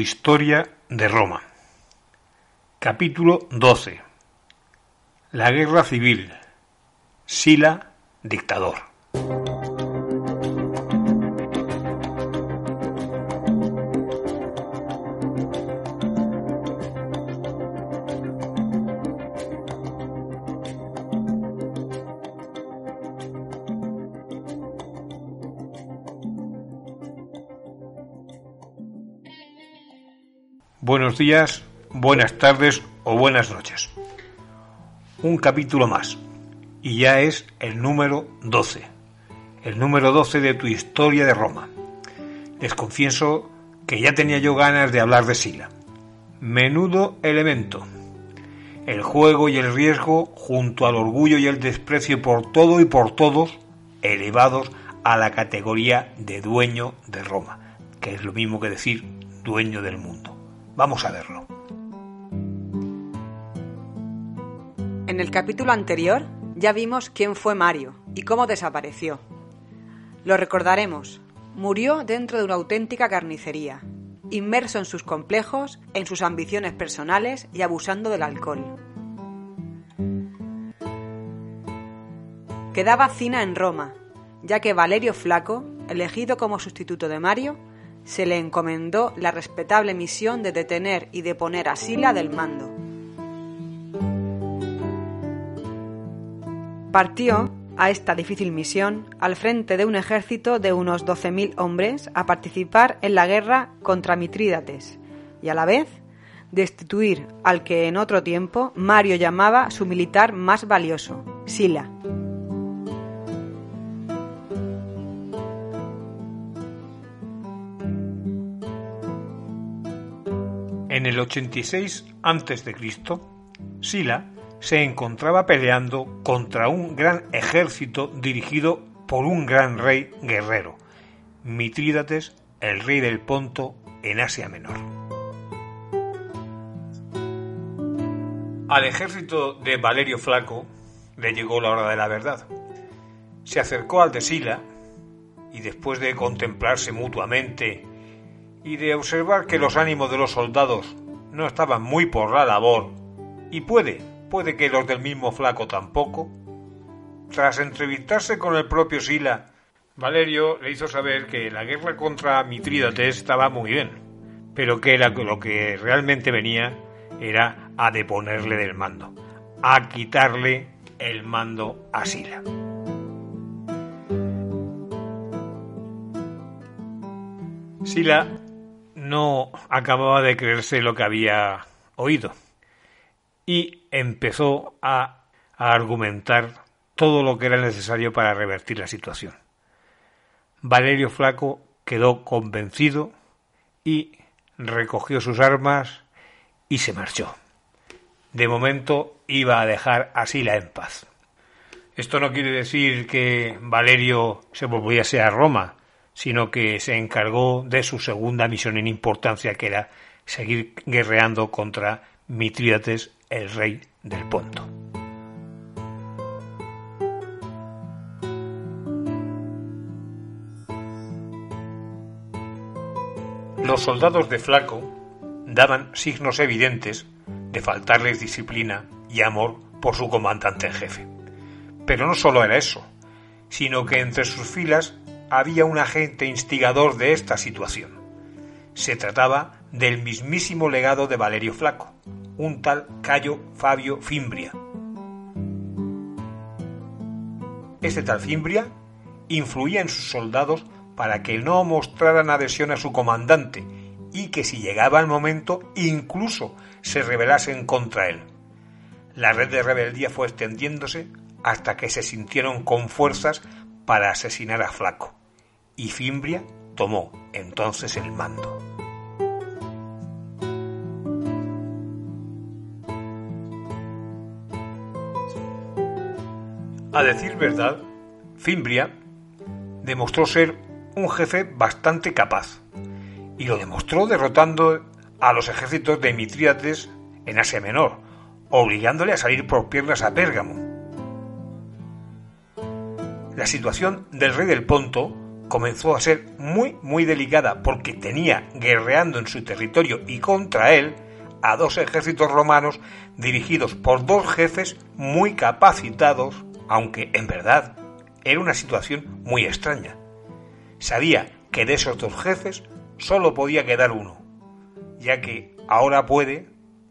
historia de Roma. Capítulo 12. La guerra civil. Sila, dictador. Buenos días, buenas tardes o buenas noches. Un capítulo más. Y ya es el número 12. El número 12 de tu historia de Roma. Les confieso que ya tenía yo ganas de hablar de Sila. Menudo elemento. El juego y el riesgo junto al orgullo y el desprecio por todo y por todos elevados a la categoría de dueño de Roma, que es lo mismo que decir dueño del mundo. Vamos a verlo. En el capítulo anterior ya vimos quién fue Mario y cómo desapareció. Lo recordaremos. Murió dentro de una auténtica carnicería, inmerso en sus complejos, en sus ambiciones personales y abusando del alcohol. Quedaba Cina en Roma, ya que Valerio Flaco, elegido como sustituto de Mario, se le encomendó la respetable misión de detener y deponer a Sila del mando. Partió a esta difícil misión al frente de un ejército de unos 12.000 hombres a participar en la guerra contra Mitrídates y a la vez destituir al que en otro tiempo Mario llamaba su militar más valioso, Sila. En el 86 a.C., Sila se encontraba peleando contra un gran ejército dirigido por un gran rey guerrero, Mitrídates, el rey del Ponto, en Asia Menor. Al ejército de Valerio Flaco le llegó la hora de la verdad. Se acercó al de Sila y después de contemplarse mutuamente y de observar que los ánimos de los soldados no estaban muy por la labor, y puede, puede que los del mismo flaco tampoco, tras entrevistarse con el propio Sila, Valerio le hizo saber que la guerra contra Mitrídates estaba muy bien, pero que era lo que realmente venía era a deponerle del mando, a quitarle el mando a Sila. Sila no acababa de creerse lo que había oído y empezó a, argumentar todo lo que era necesario para revertir la situación. Valerio Flaco quedó convencido y recogió sus armas y se marchó. De momento iba a dejar a Sila en paz. Esto no quiere decir que Valerio se volviese a Roma, sino que se encargó de su segunda misión en importancia, que era seguir guerreando contra Mitrídates, el rey del Ponto. Los soldados de Flaco daban signos evidentes de faltarles disciplina y amor por su comandante en jefe. Pero no solo era eso, sino que entre sus filas había un agente instigador de esta situación. Se trataba del mismísimo legado de Valerio Flaco, un tal Cayo Fabio Fimbria. Este tal Fimbria influía en sus soldados para que no mostraran adhesión a su comandante y que si llegaba el momento incluso se rebelasen contra él. La red de rebeldía fue extendiéndose hasta que se sintieron con fuerzas para asesinar a Flaco y Fimbria tomó entonces el mando. A decir verdad, Fimbria demostró ser un jefe bastante capaz, y lo demostró derrotando a los ejércitos de Mitrídates en Asia Menor, obligándole a salir por piernas a Pérgamo. La situación del rey del Ponto comenzó a ser muy, muy delicada porque tenía guerreando en su territorio y contra él a dos ejércitos romanos dirigidos por dos jefes muy capacitados, aunque en verdad era una situación muy extraña. Sabía que de esos dos jefes solo podía quedar uno, ya que ahora puede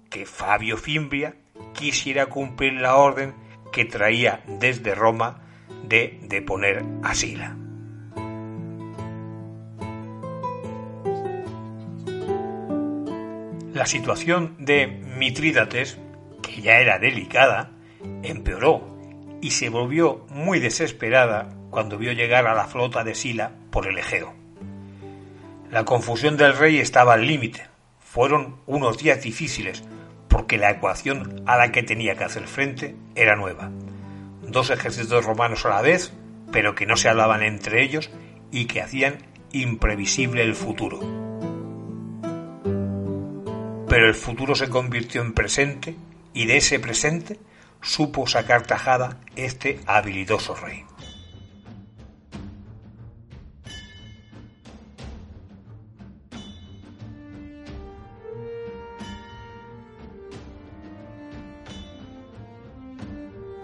que Fabio Fimbria quisiera cumplir la orden que traía desde Roma de deponer a Sila. La situación de Mitrídates, que ya era delicada, empeoró y se volvió muy desesperada cuando vio llegar a la flota de Sila por el Egeo. La confusión del rey estaba al límite. Fueron unos días difíciles porque la ecuación a la que tenía que hacer frente era nueva. Dos ejércitos romanos a la vez, pero que no se hablaban entre ellos y que hacían imprevisible el futuro. Pero el futuro se convirtió en presente y de ese presente supo sacar tajada este habilidoso rey.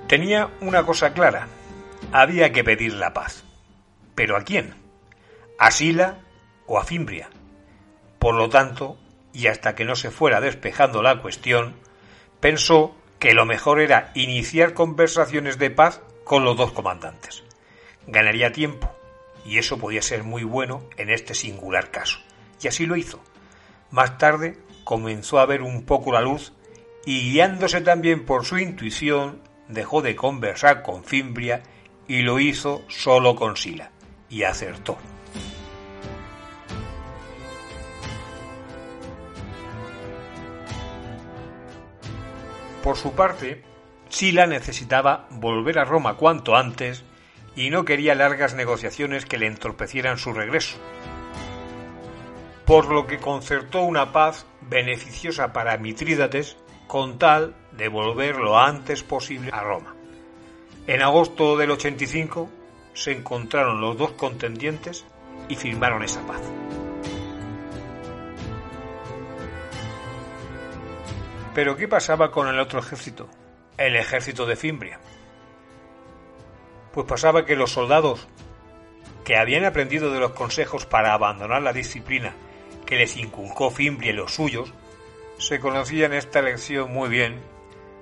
Tenía una cosa clara. Había que pedir la paz. ¿Pero a quién? ¿A Sila o a Fimbria? Por lo tanto, y hasta que no se fuera despejando la cuestión, pensó que lo mejor era iniciar conversaciones de paz con los dos comandantes. Ganaría tiempo, y eso podía ser muy bueno en este singular caso. Y así lo hizo. Más tarde comenzó a ver un poco la luz y guiándose también por su intuición, dejó de conversar con Fimbria y lo hizo solo con Sila, y acertó. Por su parte, Sila necesitaba volver a Roma cuanto antes y no quería largas negociaciones que le entorpecieran su regreso. Por lo que concertó una paz beneficiosa para Mitrídates con tal de volver lo antes posible a Roma. En agosto del 85 se encontraron los dos contendientes y firmaron esa paz. Pero ¿qué pasaba con el otro ejército? El ejército de Fimbria. Pues pasaba que los soldados que habían aprendido de los consejos para abandonar la disciplina que les inculcó Fimbria y los suyos, se conocían esta lección muy bien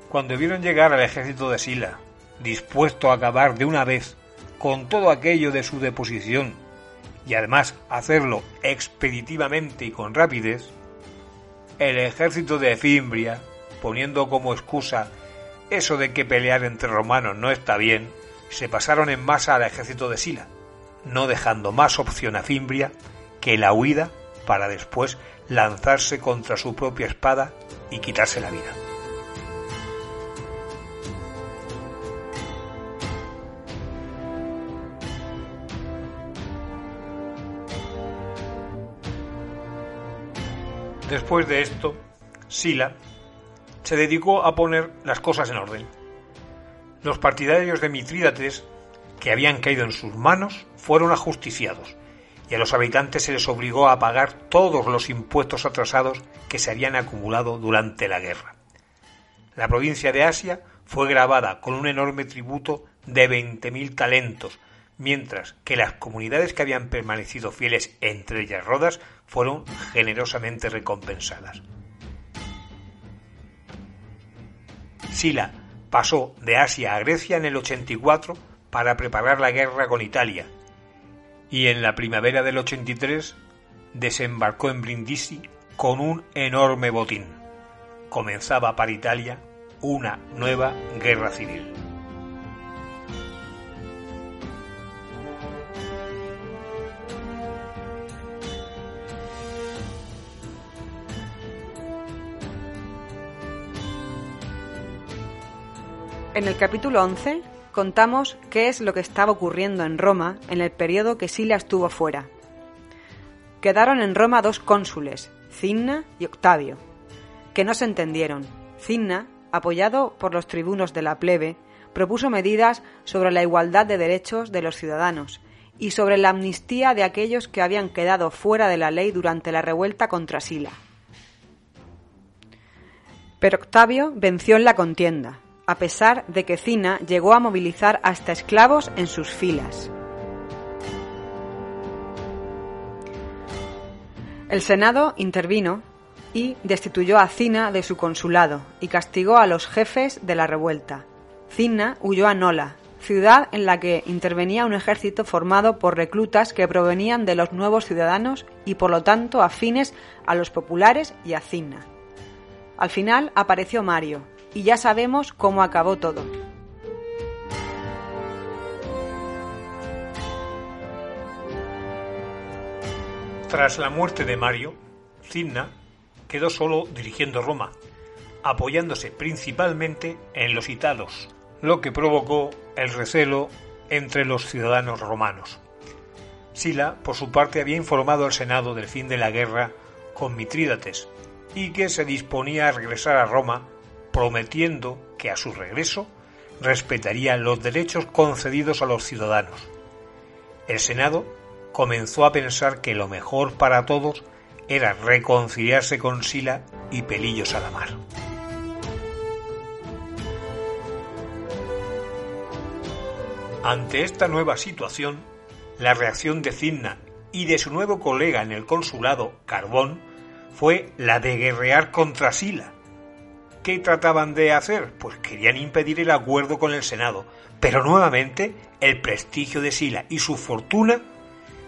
cuando vieron llegar al ejército de Sila, dispuesto a acabar de una vez con todo aquello de su deposición y además hacerlo expeditivamente y con rapidez, el ejército de Fimbria, poniendo como excusa eso de que pelear entre romanos no está bien, se pasaron en masa al ejército de Sila, no dejando más opción a Fimbria que la huida para después lanzarse contra su propia espada y quitarse la vida. Después de esto, Sila se dedicó a poner las cosas en orden. Los partidarios de Mitrídates, que habían caído en sus manos, fueron ajusticiados, y a los habitantes se les obligó a pagar todos los impuestos atrasados que se habían acumulado durante la guerra. La provincia de Asia fue grabada con un enorme tributo de 20.000 talentos, mientras que las comunidades que habían permanecido fieles entre ellas Rodas fueron generosamente recompensadas. Sila pasó de Asia a Grecia en el 84 para preparar la guerra con Italia y en la primavera del 83 desembarcó en Brindisi con un enorme botín. Comenzaba para Italia una nueva guerra civil. En el capítulo 11 contamos qué es lo que estaba ocurriendo en Roma en el periodo que Sila estuvo fuera. Quedaron en Roma dos cónsules, Cinna y Octavio, que no se entendieron. Cinna, apoyado por los tribunos de la plebe, propuso medidas sobre la igualdad de derechos de los ciudadanos y sobre la amnistía de aquellos que habían quedado fuera de la ley durante la revuelta contra Sila. Pero Octavio venció en la contienda, a pesar de que Cina llegó a movilizar hasta esclavos en sus filas. El Senado intervino y destituyó a Cina de su consulado y castigó a los jefes de la revuelta. Cina huyó a Nola, ciudad en la que intervenía un ejército formado por reclutas que provenían de los nuevos ciudadanos y por lo tanto afines a los populares y a Cina. Al final apareció Mario, y ya sabemos cómo acabó todo. Tras la muerte de Mario, Cinna quedó solo dirigiendo Roma, apoyándose principalmente en los italos, lo que provocó el recelo entre los ciudadanos romanos. Sila, por su parte, había informado al Senado del fin de la guerra con Mitrídates y que se disponía a regresar a Roma, prometiendo que a su regreso respetaría los derechos concedidos a los ciudadanos. El Senado comenzó a pensar que lo mejor para todos era reconciliarse con Sila y Pelillos a la mar. Ante esta nueva situación, la reacción de Cinna y de su nuevo colega en el consulado, Carbón, fue la de guerrear contra Sila. ¿Qué trataban de hacer? Pues querían impedir el acuerdo con el Senado, pero nuevamente el prestigio de Sila y su fortuna,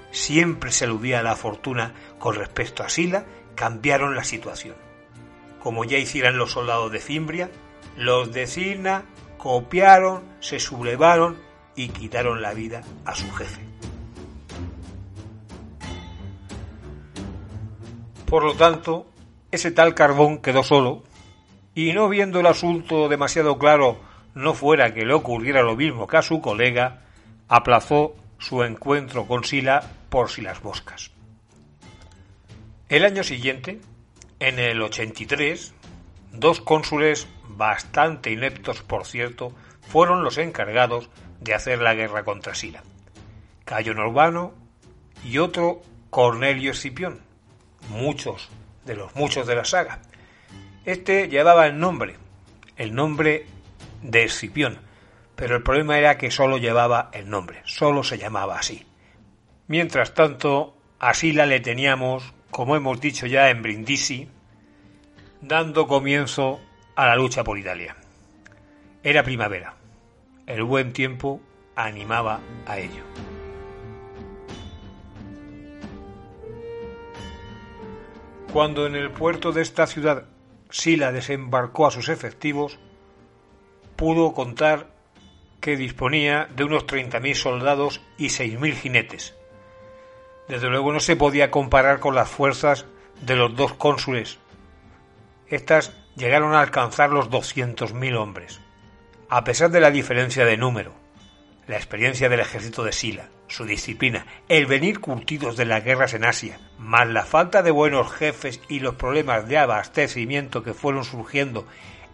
siempre se aludía a la fortuna con respecto a Sila, cambiaron la situación. Como ya hicieran los soldados de Cimbria, los de Sina copiaron, se sublevaron y quitaron la vida a su jefe. Por lo tanto, ese tal Carbón quedó solo y no viendo el asunto demasiado claro, no fuera que le ocurriera lo mismo que a su colega, aplazó su encuentro con Sila por si las moscas. El año siguiente, en el 83, dos cónsules, bastante ineptos por cierto, fueron los encargados de hacer la guerra contra Sila. Cayo Norbano y otro Cornelio Escipión, muchos de los muchos de la saga. Este llevaba el nombre, el nombre de Escipión, pero el problema era que solo llevaba el nombre, solo se llamaba así. Mientras tanto, a Sila le teníamos, como hemos dicho ya en Brindisi, dando comienzo a la lucha por Italia. Era primavera. El buen tiempo animaba a ello. Cuando en el puerto de esta ciudad Sila desembarcó a sus efectivos, pudo contar que disponía de unos 30.000 soldados y 6.000 jinetes. Desde luego no se podía comparar con las fuerzas de los dos cónsules. Estas llegaron a alcanzar los 200.000 hombres. A pesar de la diferencia de número, la experiencia del ejército de Sila, su disciplina, el venir curtidos de las guerras en Asia, más la falta de buenos jefes y los problemas de abastecimiento que fueron surgiendo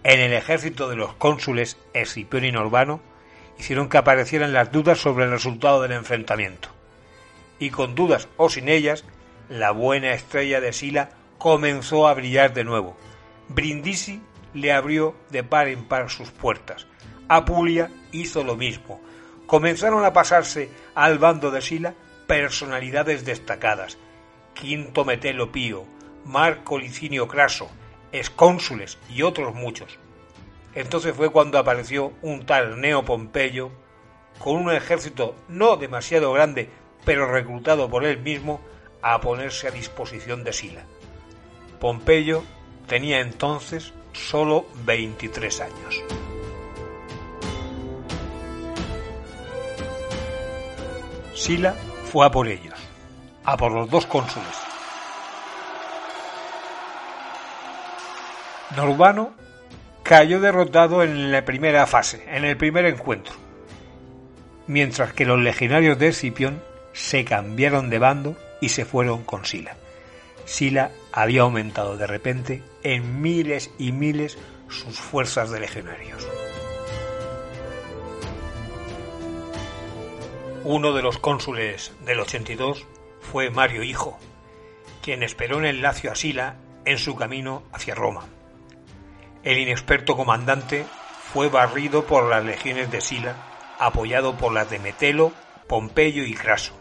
en el ejército de los cónsules Escipión y Norbano, hicieron que aparecieran las dudas sobre el resultado del enfrentamiento. Y con dudas o sin ellas, la buena estrella de Sila comenzó a brillar de nuevo. Brindisi le abrió de par en par sus puertas. Apulia hizo lo mismo comenzaron a pasarse al bando de Sila personalidades destacadas, Quinto Metelo Pío, Marco Licinio Craso, excónsules y otros muchos. Entonces fue cuando apareció un tal Neo Pompeyo, con un ejército no demasiado grande, pero reclutado por él mismo, a ponerse a disposición de Sila. Pompeyo tenía entonces solo 23 años. Sila fue a por ellos, a por los dos cónsules. Norbano cayó derrotado en la primera fase, en el primer encuentro, mientras que los legionarios de Escipión se cambiaron de bando y se fueron con Sila. Sila había aumentado de repente en miles y miles sus fuerzas de legionarios. Uno de los cónsules del 82 fue Mario Hijo, quien esperó en el Lacio a Sila en su camino hacia Roma. El inexperto comandante fue barrido por las legiones de Sila, apoyado por las de Metelo, Pompeyo y Craso.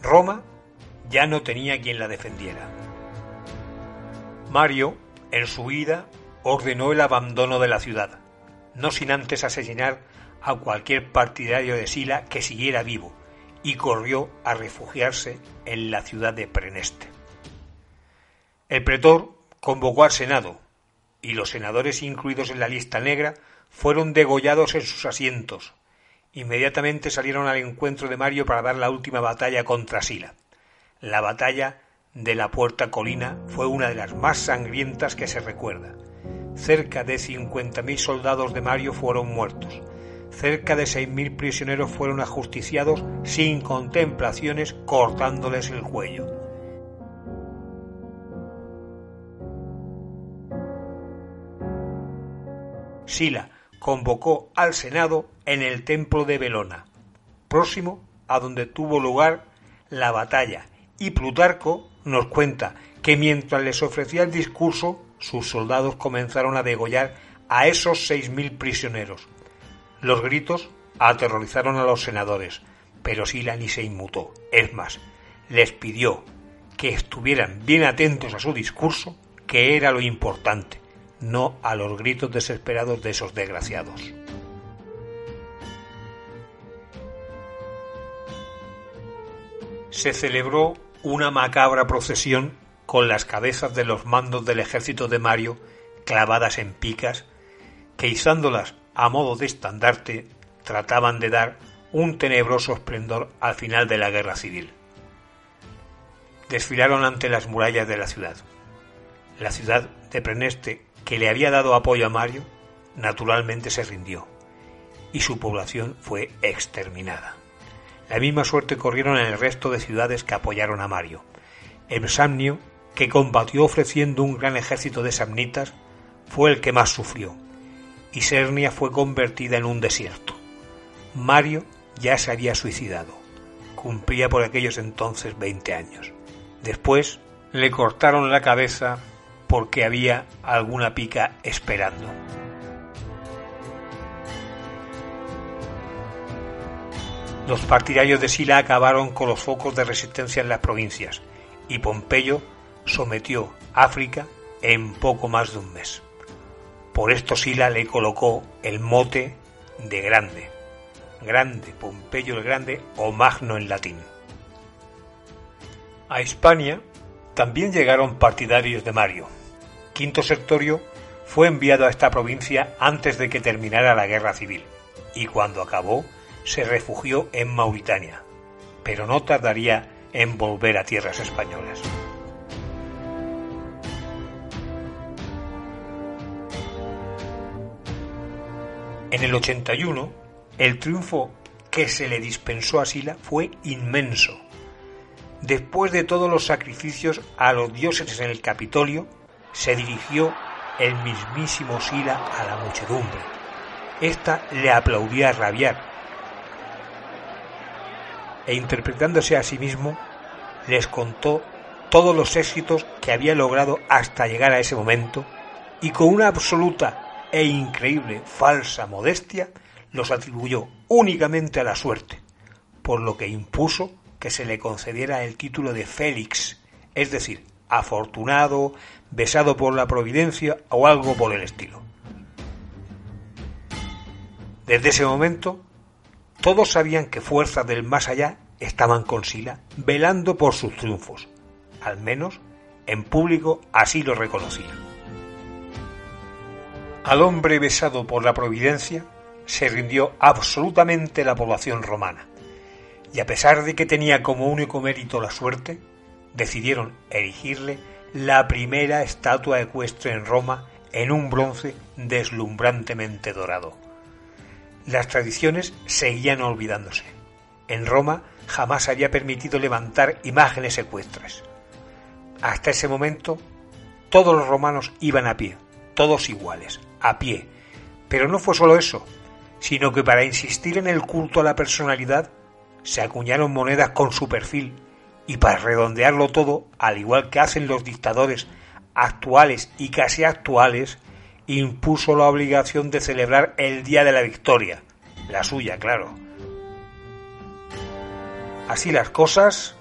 Roma ya no tenía quien la defendiera. Mario, en su huida, ordenó el abandono de la ciudad, no sin antes asesinar a cualquier partidario de Sila que siguiera vivo, y corrió a refugiarse en la ciudad de Preneste. El pretor convocó al Senado, y los senadores incluidos en la lista negra fueron degollados en sus asientos. Inmediatamente salieron al encuentro de Mario para dar la última batalla contra Sila. La batalla de la Puerta Colina fue una de las más sangrientas que se recuerda. Cerca de 50.000 soldados de Mario fueron muertos. Cerca de 6.000 prisioneros fueron ajusticiados sin contemplaciones cortándoles el cuello. Sila convocó al Senado en el templo de Belona, próximo a donde tuvo lugar la batalla, y Plutarco nos cuenta que mientras les ofrecía el discurso, sus soldados comenzaron a degollar a esos seis mil prisioneros. Los gritos aterrorizaron a los senadores, pero Sila ni se inmutó. Es más, les pidió que estuvieran bien atentos a su discurso, que era lo importante, no a los gritos desesperados de esos desgraciados. Se celebró una macabra procesión con las cabezas de los mandos del ejército de Mario clavadas en picas, que izándolas a modo de estandarte trataban de dar un tenebroso esplendor al final de la guerra civil. Desfilaron ante las murallas de la ciudad. La ciudad de Preneste que le había dado apoyo a Mario, naturalmente se rindió y su población fue exterminada. La misma suerte corrieron en el resto de ciudades que apoyaron a Mario. El Samnio, que combatió ofreciendo un gran ejército de samnitas, fue el que más sufrió, y Sernia fue convertida en un desierto. Mario ya se había suicidado. Cumplía por aquellos entonces veinte años. Después le cortaron la cabeza porque había alguna pica esperando. Los partidarios de Sila acabaron con los focos de resistencia en las provincias y Pompeyo sometió África en poco más de un mes. Por esto Sila le colocó el mote de grande, grande, Pompeyo el Grande o Magno en latín. A Hispania también llegaron partidarios de Mario. Quinto Sectorio fue enviado a esta provincia antes de que terminara la guerra civil, y cuando acabó se refugió en Mauritania, pero no tardaría en volver a tierras españolas. En el 81, el triunfo que se le dispensó a Sila fue inmenso Después de todos los sacrificios a los dioses en el Capitolio, se dirigió el mismísimo Sila a la muchedumbre. Esta le aplaudía a rabiar, e interpretándose a sí mismo, les contó todos los éxitos que había logrado hasta llegar a ese momento, y con una absoluta e increíble falsa modestia los atribuyó únicamente a la suerte, por lo que impuso que se le concediera el título de Félix, es decir, afortunado, besado por la providencia o algo por el estilo. Desde ese momento, todos sabían que fuerzas del más allá estaban con Sila, velando por sus triunfos. Al menos, en público así lo reconocían. Al hombre besado por la providencia se rindió absolutamente la población romana y a pesar de que tenía como único mérito la suerte, decidieron erigirle la primera estatua ecuestre en Roma en un bronce deslumbrantemente dorado. Las tradiciones seguían olvidándose. En Roma jamás había permitido levantar imágenes ecuestres. Hasta ese momento, todos los romanos iban a pie, todos iguales, a pie. Pero no fue solo eso, sino que para insistir en el culto a la personalidad se acuñaron monedas con su perfil y para redondearlo todo, al igual que hacen los dictadores actuales y casi actuales, impuso la obligación de celebrar el Día de la Victoria, la suya, claro. Así las cosas,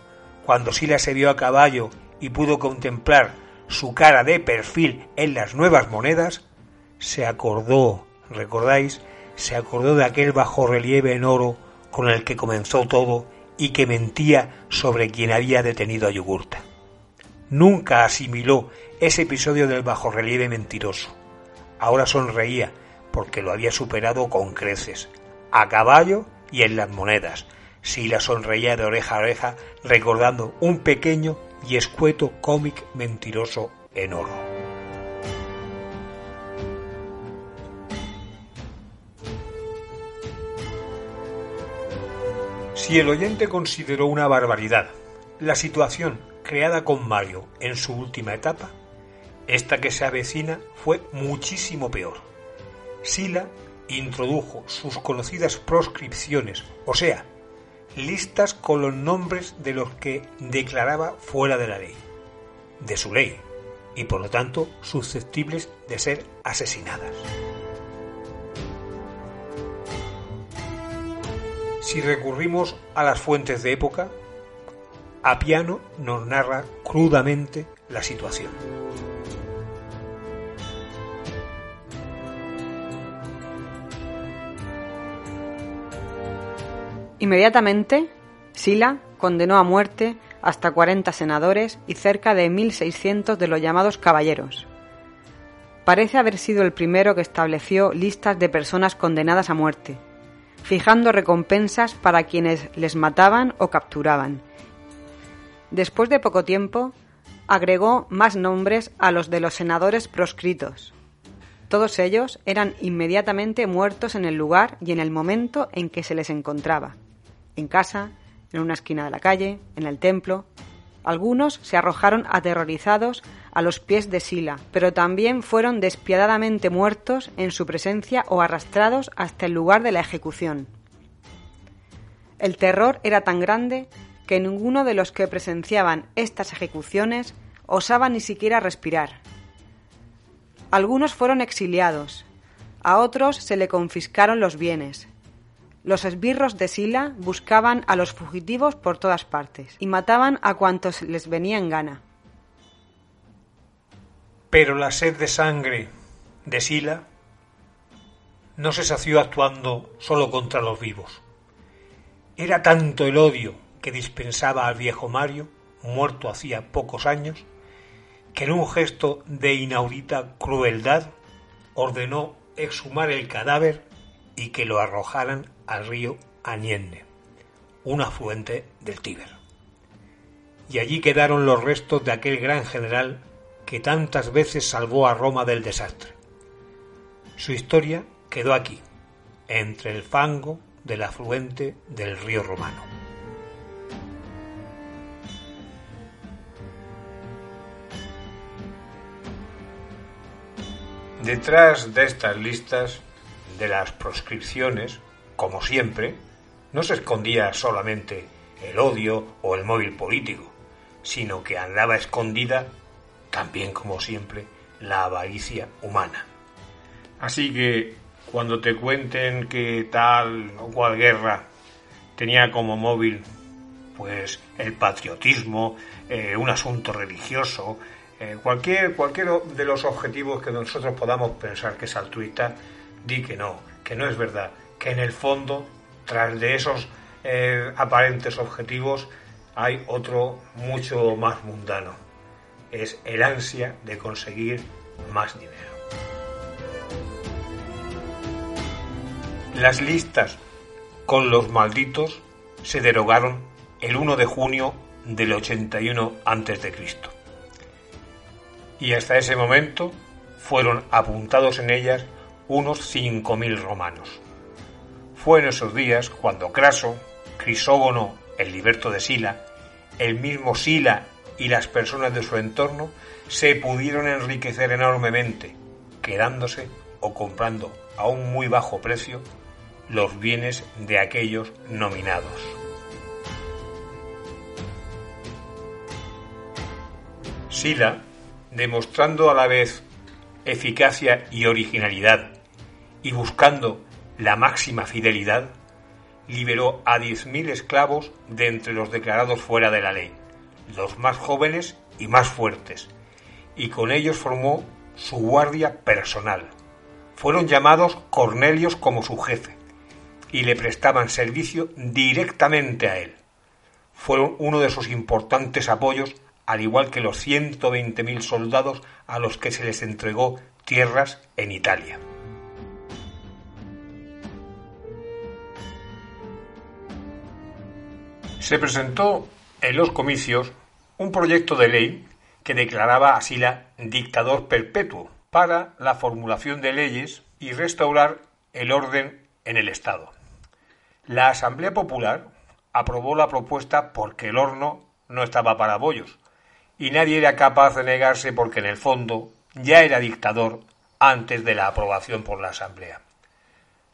cuando Sila se vio a caballo y pudo contemplar su cara de perfil en las nuevas monedas, se acordó, recordáis, se acordó de aquel bajo relieve en oro con el que comenzó todo y que mentía sobre quien había detenido a Yugurta. Nunca asimiló ese episodio del bajo relieve mentiroso. Ahora sonreía porque lo había superado con creces, a caballo y en las monedas. Sila sonreía de oreja a oreja recordando un pequeño y escueto cómic mentiroso en oro. Si el oyente consideró una barbaridad la situación creada con Mario en su última etapa, esta que se avecina fue muchísimo peor. Sila introdujo sus conocidas proscripciones, o sea, listas con los nombres de los que declaraba fuera de la ley, de su ley, y por lo tanto susceptibles de ser asesinadas. Si recurrimos a las fuentes de época, Apiano nos narra crudamente la situación. Inmediatamente, Sila condenó a muerte hasta 40 senadores y cerca de 1.600 de los llamados caballeros. Parece haber sido el primero que estableció listas de personas condenadas a muerte, fijando recompensas para quienes les mataban o capturaban. Después de poco tiempo, agregó más nombres a los de los senadores proscritos, todos ellos eran inmediatamente muertos en el lugar y en el momento en que se les encontraba en casa, en una esquina de la calle, en el templo. Algunos se arrojaron aterrorizados a los pies de Sila, pero también fueron despiadadamente muertos en su presencia o arrastrados hasta el lugar de la ejecución. El terror era tan grande que ninguno de los que presenciaban estas ejecuciones osaba ni siquiera respirar. Algunos fueron exiliados, a otros se le confiscaron los bienes, los esbirros de Sila buscaban a los fugitivos por todas partes y mataban a cuantos les venía en gana. Pero la sed de sangre de Sila no se sació actuando solo contra los vivos. Era tanto el odio que dispensaba al viejo Mario, muerto hacía pocos años, que en un gesto de inaudita crueldad ordenó exhumar el cadáver y que lo arrojaran al río Anienne, un afluente del Tíber. Y allí quedaron los restos de aquel gran general que tantas veces salvó a Roma del desastre. Su historia quedó aquí, entre el fango del afluente del río romano. Detrás de estas listas de las proscripciones, como siempre, no se escondía solamente el odio o el móvil político, sino que andaba escondida, también como siempre, la avaricia humana. Así que cuando te cuenten que tal o cual guerra tenía como móvil pues el patriotismo, eh, un asunto religioso, eh, cualquier, de los objetivos que nosotros podamos pensar que es altruista, di que no, que no es verdad, que en el fondo, tras de esos eh, aparentes objetivos, hay otro mucho más mundano. Es el ansia de conseguir más dinero. Las listas con los malditos se derogaron el 1 de junio del 81 a.C. Y hasta ese momento fueron apuntados en ellas unos 5.000 romanos. Fue en esos días cuando Craso, Crisógono, el liberto de Sila, el mismo Sila y las personas de su entorno se pudieron enriquecer enormemente, quedándose o comprando a un muy bajo precio los bienes de aquellos nominados. Sila, demostrando a la vez eficacia y originalidad y buscando la máxima fidelidad, liberó a 10.000 esclavos de entre los declarados fuera de la ley los más jóvenes y más fuertes, y con ellos formó su guardia personal. Fueron llamados Cornelios como su jefe, y le prestaban servicio directamente a él. Fueron uno de sus importantes apoyos, al igual que los 120.000 soldados a los que se les entregó tierras en Italia. Se presentó en los comicios un proyecto de ley que declaraba a Sila dictador perpetuo para la formulación de leyes y restaurar el orden en el Estado. La Asamblea Popular aprobó la propuesta porque el horno no estaba para bollos y nadie era capaz de negarse porque en el fondo ya era dictador antes de la aprobación por la Asamblea.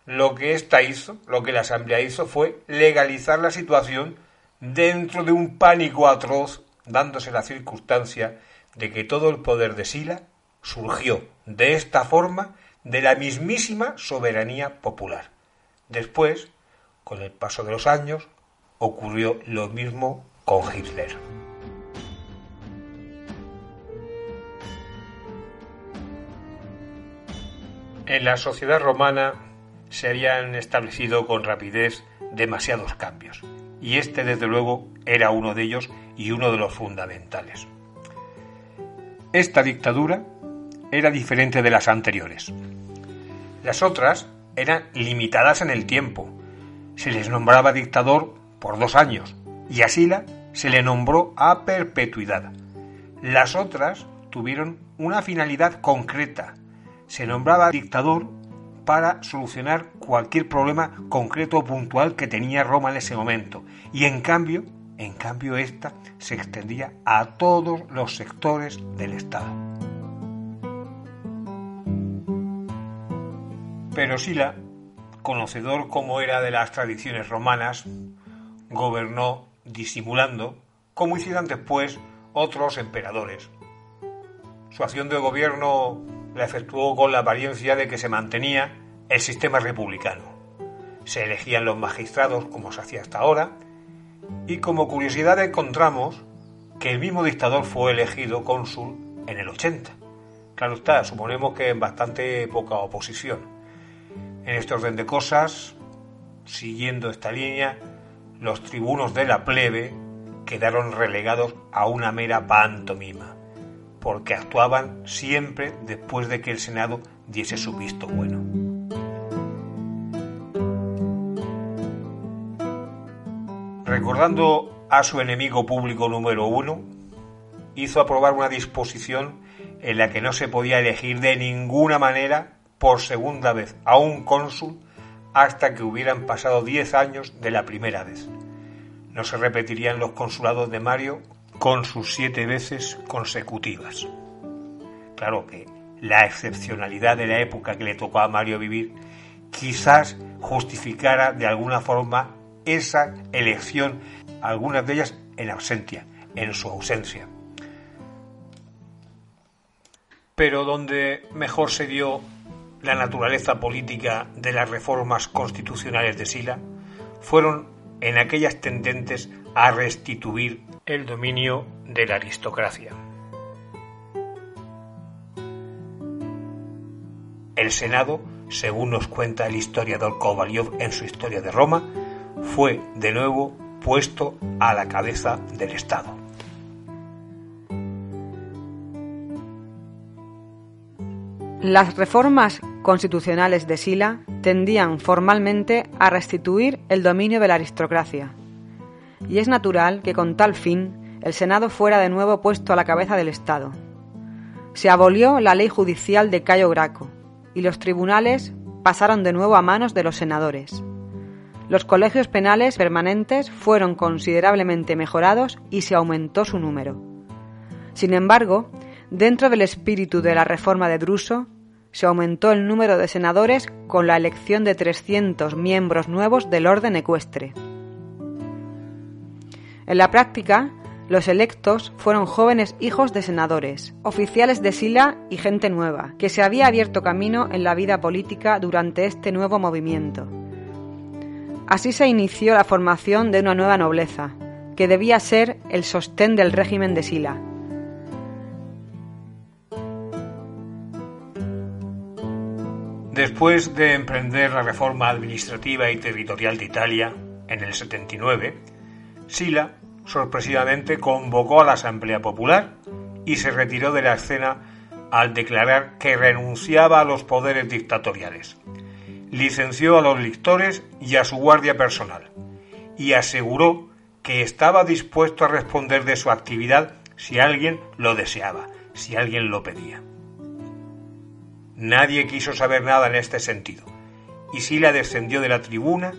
Lo que ésta hizo, lo que la Asamblea hizo fue legalizar la situación dentro de un pánico atroz, dándose la circunstancia de que todo el poder de Sila surgió de esta forma de la mismísima soberanía popular. Después, con el paso de los años, ocurrió lo mismo con Hitler. En la sociedad romana se habían establecido con rapidez demasiados cambios, y este desde luego era uno de ellos y uno de los fundamentales. Esta dictadura era diferente de las anteriores. Las otras eran limitadas en el tiempo. Se les nombraba dictador por dos años y a Sila se le nombró a perpetuidad. Las otras tuvieron una finalidad concreta. Se nombraba dictador para solucionar cualquier problema concreto o puntual que tenía Roma en ese momento. Y en cambio, en cambio esta se extendía a todos los sectores del Estado. Pero Sila, conocedor como era de las tradiciones romanas, gobernó disimulando, como hicieron después otros emperadores. Su acción de gobierno la efectuó con la apariencia de que se mantenía el sistema republicano. Se elegían los magistrados como se hacía hasta ahora, y como curiosidad encontramos que el mismo dictador fue elegido cónsul en el 80. Claro está, suponemos que en bastante poca oposición. En este orden de cosas, siguiendo esta línea, los tribunos de la plebe quedaron relegados a una mera pantomima, porque actuaban siempre después de que el Senado diese su visto bueno. Recordando a su enemigo público número uno, hizo aprobar una disposición en la que no se podía elegir de ninguna manera por segunda vez a un cónsul hasta que hubieran pasado diez años de la primera vez. No se repetirían los consulados de Mario con sus siete veces consecutivas. Claro que la excepcionalidad de la época que le tocó a Mario vivir quizás justificara de alguna forma esa elección, algunas de ellas en ausencia, en su ausencia. Pero donde mejor se dio la naturaleza política de las reformas constitucionales de Sila fueron en aquellas tendentes a restituir el dominio de la aristocracia. El Senado, según nos cuenta el historiador Kovalyov en su Historia de Roma, fue de nuevo puesto a la cabeza del Estado. Las reformas constitucionales de Sila tendían formalmente a restituir el dominio de la aristocracia, y es natural que con tal fin el Senado fuera de nuevo puesto a la cabeza del Estado. Se abolió la ley judicial de Cayo Graco, y los tribunales pasaron de nuevo a manos de los senadores. Los colegios penales permanentes fueron considerablemente mejorados y se aumentó su número. Sin embargo, Dentro del espíritu de la reforma de Druso, se aumentó el número de senadores con la elección de 300 miembros nuevos del orden ecuestre. En la práctica, Los electos fueron jóvenes hijos de senadores, oficiales de Sila y gente nueva, que se había abierto camino en la vida política durante este nuevo movimiento. Así se inició la formación de una nueva nobleza, que debía ser el sostén del régimen de Sila. Después de emprender la reforma administrativa y territorial de Italia en el 79, Sila sorpresivamente convocó a la Asamblea Popular y se retiró de la escena al declarar que renunciaba a los poderes dictatoriales. Licenció a los lictores y a su guardia personal y aseguró que estaba dispuesto a responder de su actividad si alguien lo deseaba, si alguien lo pedía. Nadie quiso saber nada en este sentido, y Sila descendió de la tribuna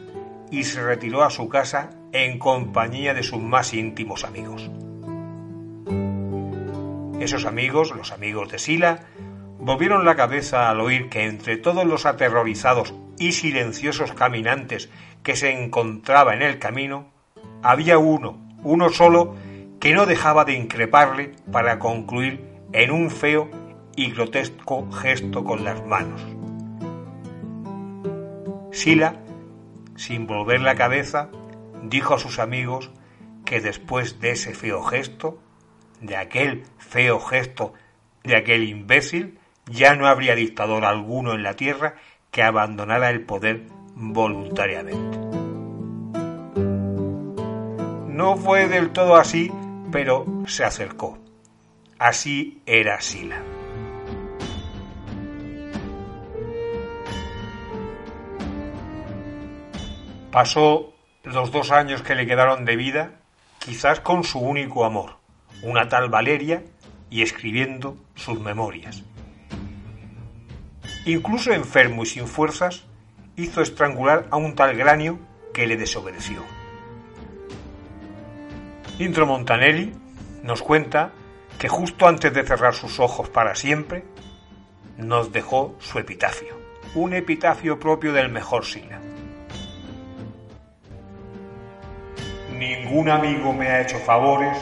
y se retiró a su casa en compañía de sus más íntimos amigos. Esos amigos, los amigos de Sila, volvieron la cabeza al oír que entre todos los aterrorizados y silenciosos caminantes que se encontraba en el camino, había uno, uno solo, que no dejaba de increparle para concluir en un feo y grotesco gesto con las manos. Sila, sin volver la cabeza, dijo a sus amigos que después de ese feo gesto, de aquel feo gesto de aquel imbécil, ya no habría dictador alguno en la tierra que abandonara el poder voluntariamente. No fue del todo así, pero se acercó. Así era Sila. Pasó los dos años que le quedaron de vida, quizás con su único amor, una tal Valeria, y escribiendo sus memorias. Incluso enfermo y sin fuerzas, hizo estrangular a un tal Granio que le desobedeció. Intro Montanelli nos cuenta que justo antes de cerrar sus ojos para siempre, nos dejó su epitafio, un epitafio propio del mejor Sila. Ningún amigo me ha hecho favores,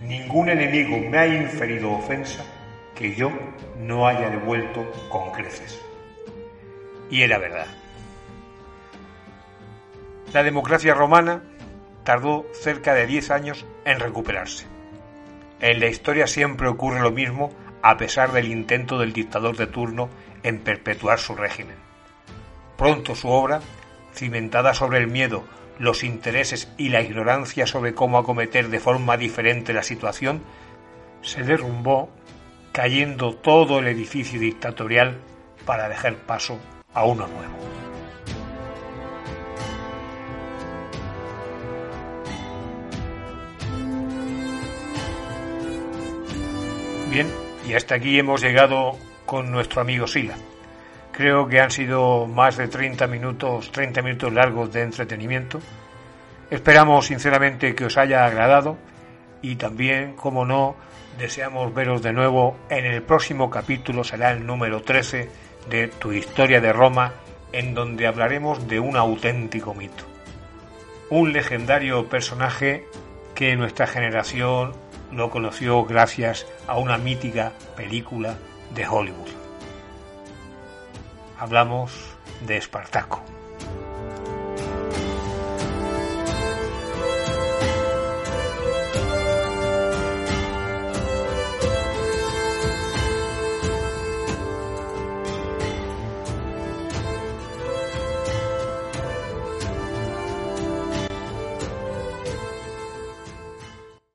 ningún enemigo me ha inferido ofensa que yo no haya devuelto con creces. Y era verdad. La democracia romana tardó cerca de 10 años en recuperarse. En la historia siempre ocurre lo mismo a pesar del intento del dictador de turno en perpetuar su régimen. Pronto su obra, cimentada sobre el miedo los intereses y la ignorancia sobre cómo acometer de forma diferente la situación, se derrumbó, cayendo todo el edificio dictatorial para dejar paso a uno nuevo. Bien, y hasta aquí hemos llegado con nuestro amigo Sila. Creo que han sido más de 30 minutos, 30 minutos largos de entretenimiento. Esperamos sinceramente que os haya agradado y también, como no, deseamos veros de nuevo en el próximo capítulo, será el número 13 de Tu historia de Roma, en donde hablaremos de un auténtico mito. Un legendario personaje que nuestra generación lo conoció gracias a una mítica película de Hollywood hablamos de Espartaco.